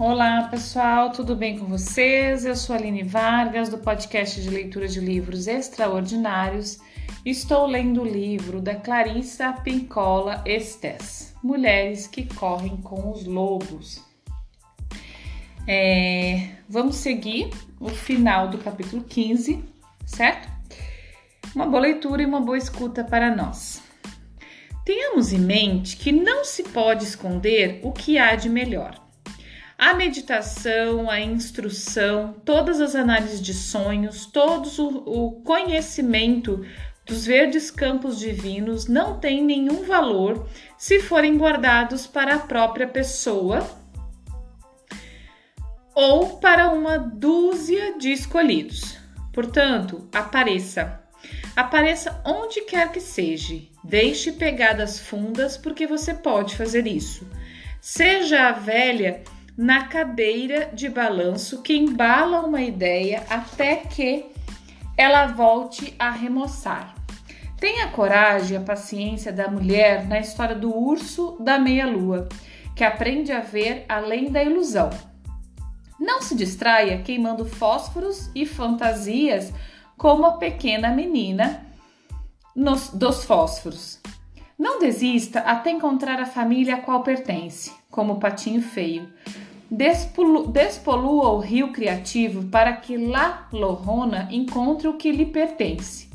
Olá pessoal, tudo bem com vocês? Eu sou Aline Vargas do podcast de leitura de livros extraordinários. Estou lendo o livro da Clarissa Pincola Estes, Mulheres que Correm com os Lobos. É, vamos seguir o final do capítulo 15, certo? Uma boa leitura e uma boa escuta para nós. Tenhamos em mente que não se pode esconder o que há de melhor. A meditação, a instrução, todas as análises de sonhos, todo o, conhecimento dos verdes campos divinos não tem nenhum valor se forem guardados para a própria pessoa ou para uma dúzia de escolhidos. Portanto, apareça. Apareça onde quer que seja. Deixe pegadas fundas, porque você pode fazer isso. Seja a velha na cadeira de balanço que embala uma ideia até que ela volte a remoçar. Tenha coragem e a paciência da mulher na história do urso da meia-lua, que aprende a ver além da ilusão. Não se distraia queimando fósforos e fantasias como a pequena menina nos, dos fósforos. Não desista até encontrar a família a qual pertence, como patinho feio. Despolua o rio criativo para que La Lorrona encontre o que lhe pertence.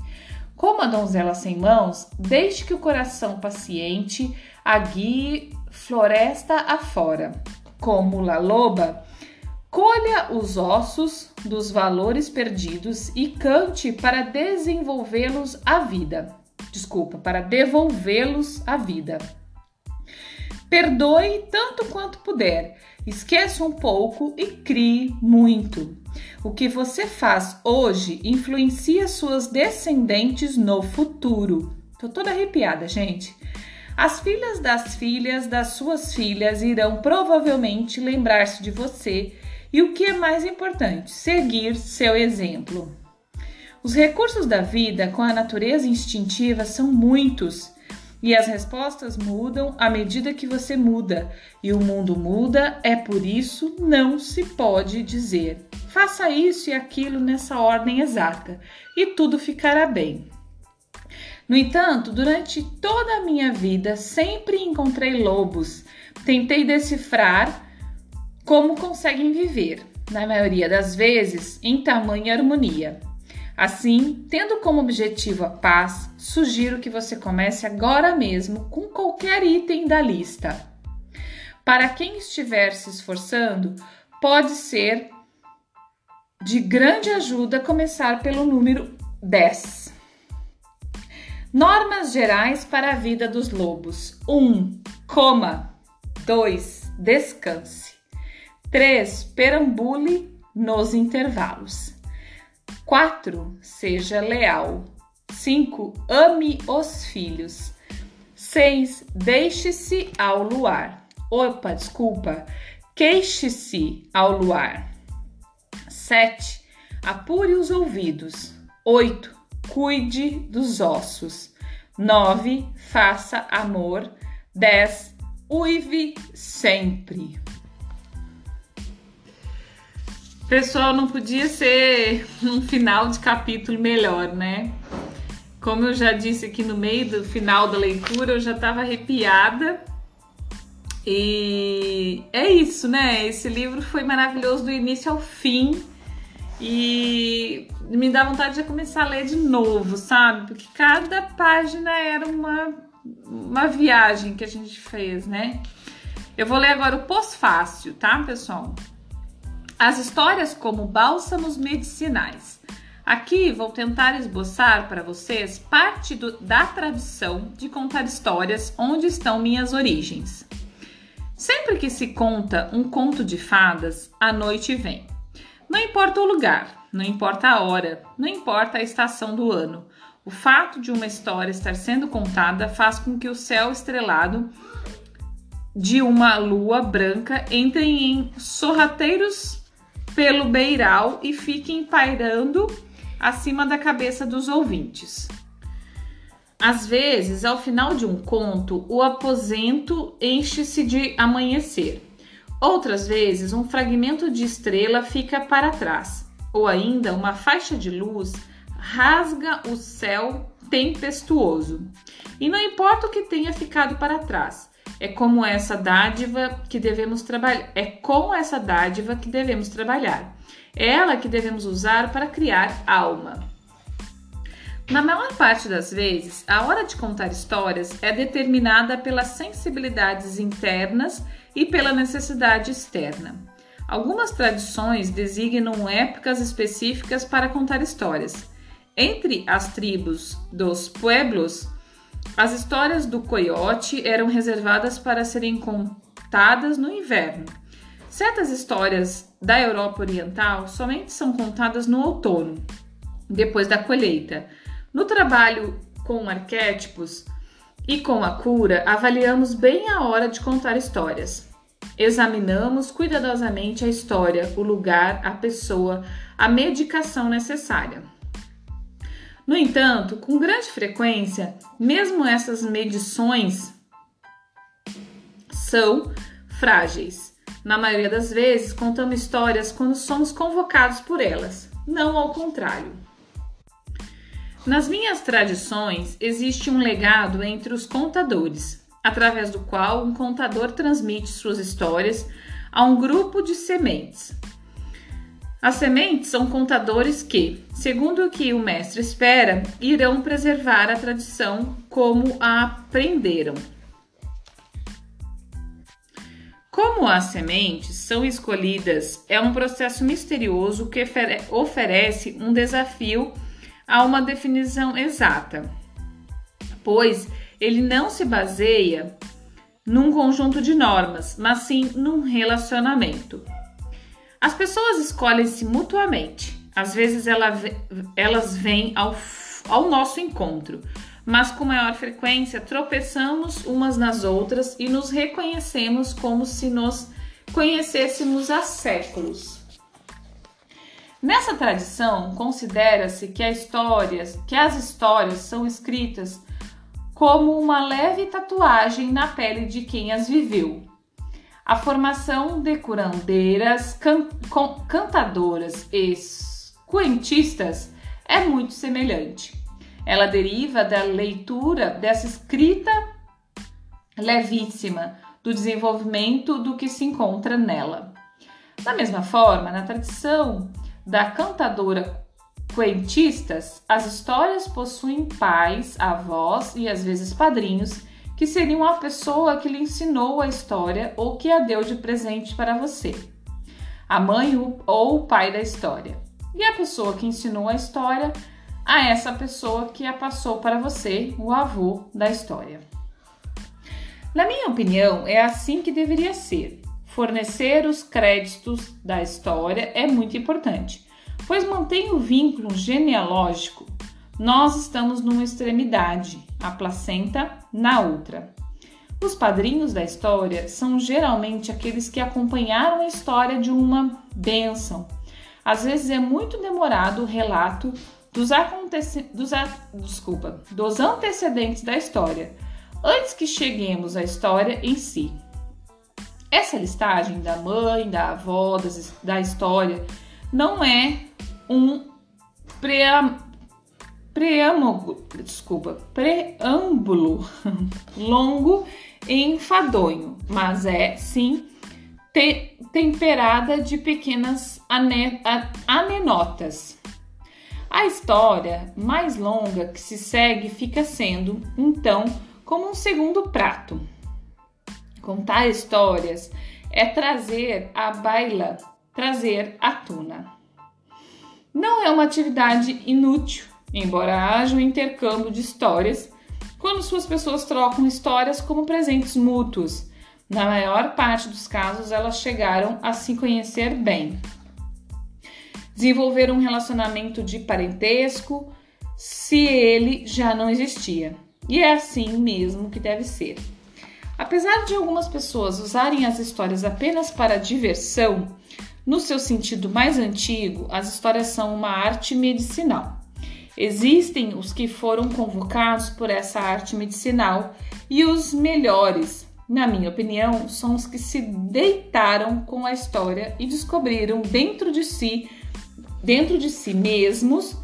Como a donzela sem mãos, deixe que o coração paciente a guie floresta afora. Como La Loba, colha os ossos dos valores perdidos e cante para desenvolvê-los à vida. Desculpa, para devolvê-los à vida. Perdoe tanto quanto puder Esqueça um pouco e crie muito. O que você faz hoje influencia suas descendentes no futuro. Tô toda arrepiada, gente. As filhas das filhas das suas filhas irão provavelmente lembrar-se de você e o que é mais importante, seguir seu exemplo. Os recursos da vida com a natureza instintiva são muitos e as respostas mudam à medida que você muda, e o mundo muda, é por isso não se pode dizer faça isso e aquilo nessa ordem exata e tudo ficará bem. No entanto, durante toda a minha vida sempre encontrei lobos. Tentei decifrar como conseguem viver, na maioria das vezes em tamanha harmonia. Assim, tendo como objetivo a paz, sugiro que você comece agora mesmo com qualquer item da lista. Para quem estiver se esforçando, pode ser de grande ajuda começar pelo número 10. Normas gerais para a vida dos lobos: 1. Um, coma. 2. Descanse. 3. Perambule nos intervalos. 4. Seja leal. 5. Ame os filhos. 6. Deixe-se ao luar. Opa, desculpa. Queixe-se ao luar. 7. Apure os ouvidos. 8. Cuide dos ossos. 9. Faça amor. 10. Uive sempre. Pessoal, não podia ser um final de capítulo melhor, né? Como eu já disse aqui no meio do final da leitura, eu já estava arrepiada. E é isso, né? Esse livro foi maravilhoso do início ao fim. E me dá vontade de começar a ler de novo, sabe? Porque cada página era uma, uma viagem que a gente fez, né? Eu vou ler agora o pós-fácil, tá, pessoal? As histórias como bálsamos medicinais. Aqui vou tentar esboçar para vocês parte do, da tradição de contar histórias onde estão minhas origens. Sempre que se conta um conto de fadas, a noite vem. Não importa o lugar, não importa a hora, não importa a estação do ano. O fato de uma história estar sendo contada faz com que o céu estrelado de uma lua branca entre em sorrateiros pelo beiral e fiquem pairando acima da cabeça dos ouvintes. Às vezes, ao final de um conto, o aposento enche-se de amanhecer. Outras vezes, um fragmento de estrela fica para trás, ou ainda uma faixa de luz rasga o céu tempestuoso. E não importa o que tenha ficado para trás, é como essa dádiva que devemos trabalhar, é com essa dádiva que devemos trabalhar. É ela que devemos usar para criar alma. Na maior parte das vezes, a hora de contar histórias é determinada pelas sensibilidades internas e pela necessidade externa. Algumas tradições designam épocas específicas para contar histórias. Entre as tribos dos pueblos, as histórias do coiote eram reservadas para serem contadas no inverno. Certas histórias da Europa Oriental somente são contadas no outono, depois da colheita. No trabalho com arquétipos e com a cura, avaliamos bem a hora de contar histórias. Examinamos cuidadosamente a história, o lugar, a pessoa, a medicação necessária. No entanto, com grande frequência, mesmo essas medições são frágeis. Na maioria das vezes, contamos histórias quando somos convocados por elas, não ao contrário. Nas minhas tradições, existe um legado entre os contadores, através do qual um contador transmite suas histórias a um grupo de sementes. As sementes são contadores que, segundo o que o mestre espera, irão preservar a tradição como a aprenderam. Como as sementes são escolhidas, é um processo misterioso que oferece um desafio a uma definição exata, pois ele não se baseia num conjunto de normas, mas sim num relacionamento. As pessoas escolhem-se mutuamente. Às vezes ela, elas vêm ao, ao nosso encontro, mas com maior frequência tropeçamos umas nas outras e nos reconhecemos como se nos conhecêssemos há séculos. Nessa tradição, considera-se que, que as histórias são escritas como uma leve tatuagem na pele de quem as viveu. A formação de curandeiras, can, cantadoras e cuentistas é muito semelhante. Ela deriva da leitura dessa escrita levíssima, do desenvolvimento do que se encontra nela. Da mesma forma, na tradição da cantadora Quentistas, as histórias possuem pais, avós e às vezes padrinhos que seriam a pessoa que lhe ensinou a história ou que a deu de presente para você, a mãe ou o pai da história, e a pessoa que ensinou a história a essa pessoa que a passou para você, o avô da história. Na minha opinião, é assim que deveria ser. Fornecer os créditos da história é muito importante, pois mantém o vínculo genealógico. Nós estamos numa extremidade, a placenta na outra. Os padrinhos da história são geralmente aqueles que acompanharam a história de uma bênção. Às vezes é muito demorado o relato dos, aconteci... dos, a... Desculpa, dos antecedentes da história, antes que cheguemos à história em si. Essa listagem da mãe, da avó, das, da história, não é um preâmbulo, desculpa, preâmbulo longo e enfadonho, mas é sim te, temperada de pequenas ane, anenotas. A história mais longa que se segue fica sendo, então, como um segundo prato. Contar histórias é trazer a baila, trazer à tona. Não é uma atividade inútil, embora haja um intercâmbio de histórias quando suas pessoas trocam histórias como presentes mútuos. Na maior parte dos casos, elas chegaram a se conhecer bem. Desenvolver um relacionamento de parentesco se ele já não existia. E é assim mesmo que deve ser. Apesar de algumas pessoas usarem as histórias apenas para diversão, no seu sentido mais antigo, as histórias são uma arte medicinal. Existem os que foram convocados por essa arte medicinal e os melhores, na minha opinião, são os que se deitaram com a história e descobriram dentro de si, dentro de si mesmos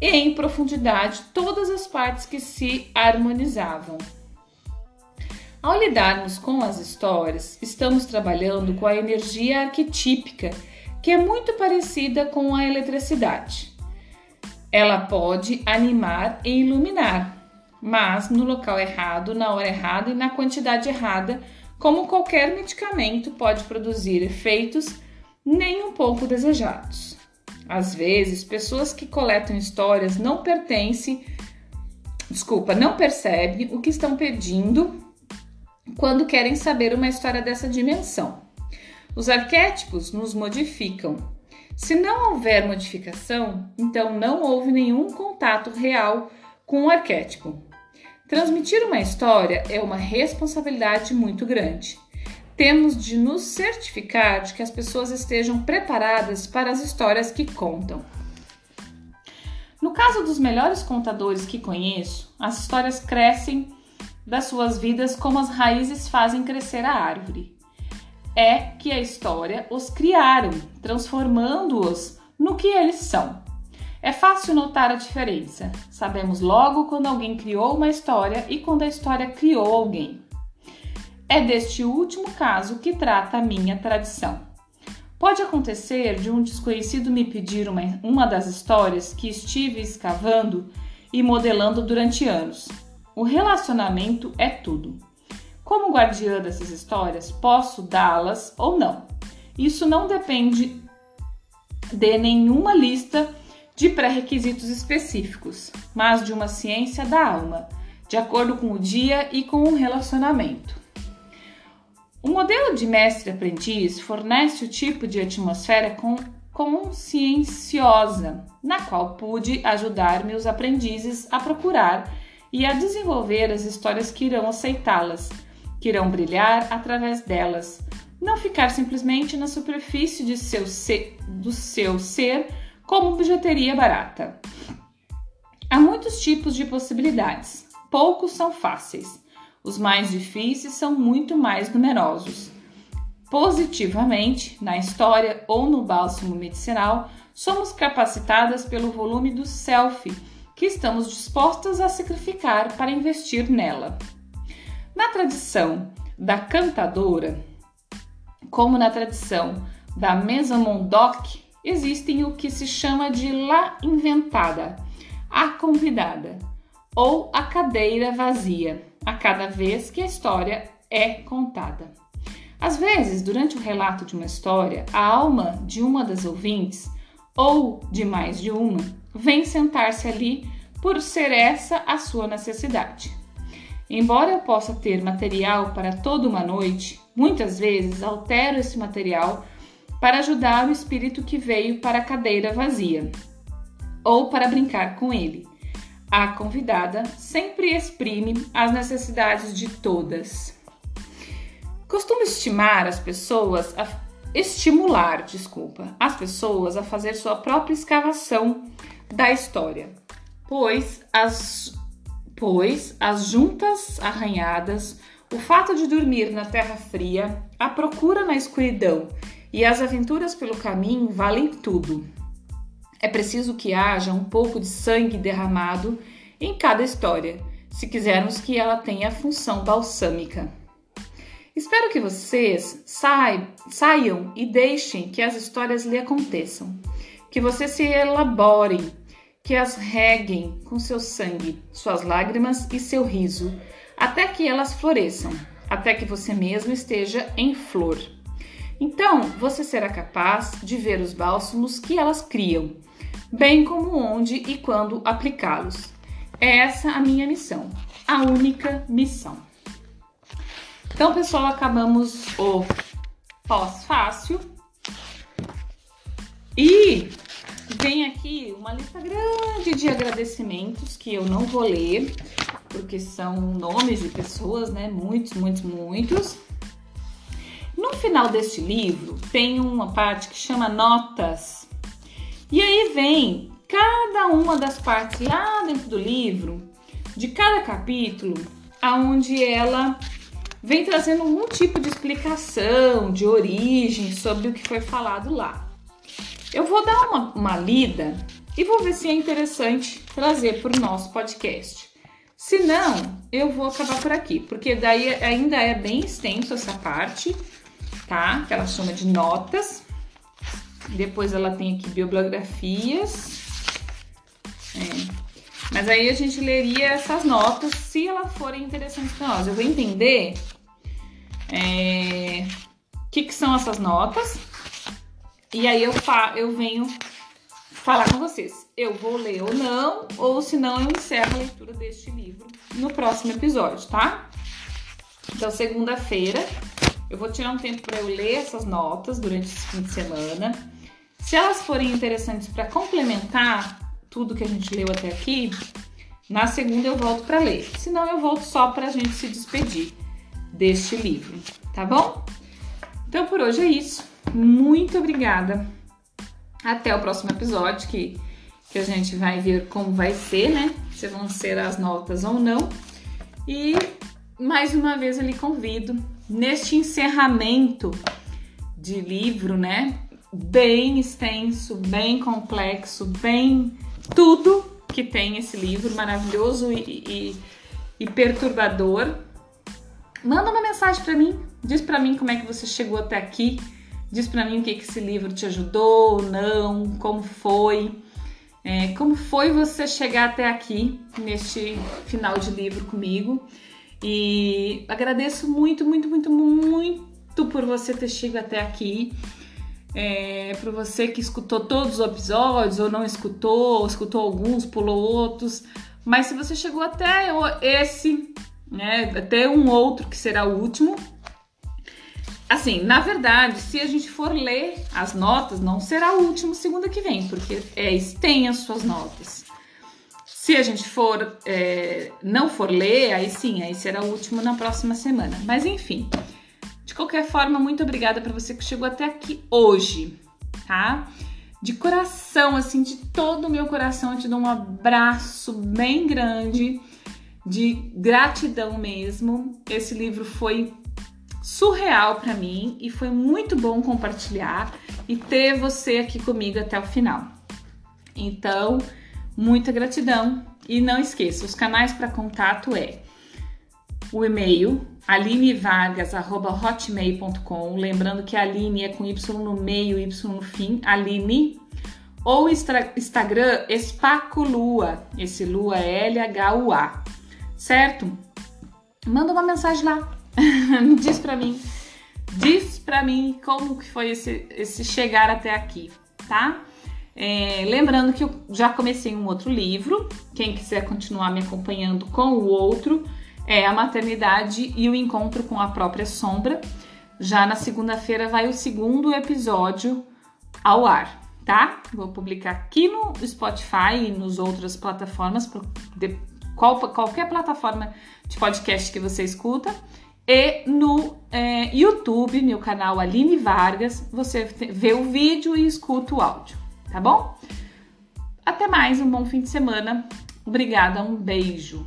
e em profundidade todas as partes que se harmonizavam. Ao lidarmos com as histórias, estamos trabalhando com a energia arquetípica, que é muito parecida com a eletricidade. Ela pode animar e iluminar, mas no local errado, na hora errada e na quantidade errada, como qualquer medicamento pode produzir efeitos nem um pouco desejados. Às vezes, pessoas que coletam histórias não pertencem, desculpa, não percebem o que estão pedindo quando querem saber uma história dessa dimensão. Os arquétipos nos modificam. Se não houver modificação, então não houve nenhum contato real com o arquétipo. Transmitir uma história é uma responsabilidade muito grande. Temos de nos certificar de que as pessoas estejam preparadas para as histórias que contam. No caso dos melhores contadores que conheço, as histórias crescem das suas vidas como as raízes fazem crescer a árvore. É que a história os criaram, transformando-os no que eles são. É fácil notar a diferença. Sabemos logo quando alguém criou uma história e quando a história criou alguém. É deste último caso que trata a minha tradição. Pode acontecer de um desconhecido me pedir uma, uma das histórias que estive escavando e modelando durante anos. O relacionamento é tudo. Como guardiã dessas histórias, posso dá-las ou não. Isso não depende de nenhuma lista de pré-requisitos específicos, mas de uma ciência da alma, de acordo com o dia e com o relacionamento. O modelo de mestre-aprendiz fornece o tipo de atmosfera conscienciosa, na qual pude ajudar meus aprendizes a procurar e a desenvolver as histórias que irão aceitá-las, que irão brilhar através delas, não ficar simplesmente na superfície de seu ser, do seu ser como bijuteria barata. Há muitos tipos de possibilidades, poucos são fáceis, os mais difíceis são muito mais numerosos. Positivamente, na história ou no bálsamo medicinal, somos capacitadas pelo volume do self que estamos dispostas a sacrificar para investir nela. Na tradição da cantadora, como na tradição da Maison Doc, existem o que se chama de la inventada, a convidada, ou a cadeira vazia, a cada vez que a história é contada. Às vezes, durante o relato de uma história, a alma de uma das ouvintes, ou de mais de uma, vem sentar-se ali por ser essa a sua necessidade. Embora eu possa ter material para toda uma noite, muitas vezes altero esse material para ajudar o espírito que veio para a cadeira vazia ou para brincar com ele. A convidada sempre exprime as necessidades de todas. Costumo estimar as pessoas a estimular, desculpa, as pessoas a fazer sua própria escavação da história, pois as pois as juntas arranhadas, o fato de dormir na terra fria, a procura na escuridão e as aventuras pelo caminho valem tudo. É preciso que haja um pouco de sangue derramado em cada história, se quisermos que ela tenha função balsâmica. Espero que vocês saiam e deixem que as histórias lhe aconteçam, que vocês se elaborem, que as reguem com seu sangue, suas lágrimas e seu riso, até que elas floresçam, até que você mesmo esteja em flor. Então você será capaz de ver os bálsamos que elas criam, bem como onde e quando aplicá-los. É essa a minha missão, a única missão. Então, pessoal, acabamos o pós-fácil. E vem aqui uma lista grande de agradecimentos que eu não vou ler, porque são nomes de pessoas, né? Muitos, muitos, muitos. No final deste livro tem uma parte que chama notas. E aí vem cada uma das partes lá dentro do livro, de cada capítulo, aonde ela vem trazendo algum tipo de explicação, de origem sobre o que foi falado lá. Eu vou dar uma, uma lida e vou ver se é interessante trazer para o nosso podcast. Se não, eu vou acabar por aqui, porque daí ainda é bem extenso essa parte, tá? Que ela chama de notas. Depois ela tem aqui bibliografias. É. Mas aí a gente leria essas notas se elas forem interessantes para nós. Eu vou entender é, o que, que são essas notas e aí eu, fa eu venho falar com vocês. Eu vou ler ou não, ou se não, eu encerro a leitura deste livro no próximo episódio, tá? Então, segunda-feira, eu vou tirar um tempo para eu ler essas notas durante esse fim de semana. Se elas forem interessantes para complementar tudo que a gente leu até aqui, na segunda eu volto para ler. Senão eu volto só para a gente se despedir deste livro, tá bom? Então por hoje é isso. Muito obrigada. Até o próximo episódio que, que a gente vai ver como vai ser, né? Se vão ser as notas ou não. E mais uma vez eu lhe convido neste encerramento de livro, né? bem extenso, bem complexo, bem tudo que tem esse livro maravilhoso e, e, e perturbador. Manda uma mensagem para mim, diz para mim como é que você chegou até aqui, diz para mim o que, que esse livro te ajudou, não, como foi, é, como foi você chegar até aqui neste final de livro comigo. E agradeço muito, muito, muito, muito por você ter chegado até aqui é, para você que escutou todos os episódios ou não escutou, ou escutou alguns, pulou outros. Mas se você chegou até esse, né, até um outro que será o último, assim, na verdade, se a gente for ler as notas, não será o último segunda que vem, porque é, tem as suas notas. Se a gente for é, não for ler, aí sim, aí será o último na próxima semana. Mas enfim, qualquer forma, muito obrigada para você que chegou até aqui hoje, tá? De coração, assim, de todo o meu coração, eu te dou um abraço bem grande, de gratidão mesmo. Esse livro foi surreal para mim e foi muito bom compartilhar e ter você aqui comigo até o final. Então, muita gratidão e não esqueça, os canais para contato é o e-mail alinevargas.hotmail.com. Lembrando que Aline é com Y no meio, Y no fim, Aline. Ou Instagram Espacolua, esse Lua é L-H-U-A, certo? Manda uma mensagem lá, diz pra mim, diz pra mim como que foi esse, esse chegar até aqui, tá? É, lembrando que eu já comecei um outro livro, quem quiser continuar me acompanhando com o outro, é a maternidade e o encontro com a própria sombra. Já na segunda-feira vai o segundo episódio ao ar, tá? Vou publicar aqui no Spotify e nos outras plataformas, qualquer plataforma de podcast que você escuta. E no é, YouTube, meu canal Aline Vargas, você vê o vídeo e escuta o áudio, tá bom? Até mais, um bom fim de semana. Obrigada, um beijo.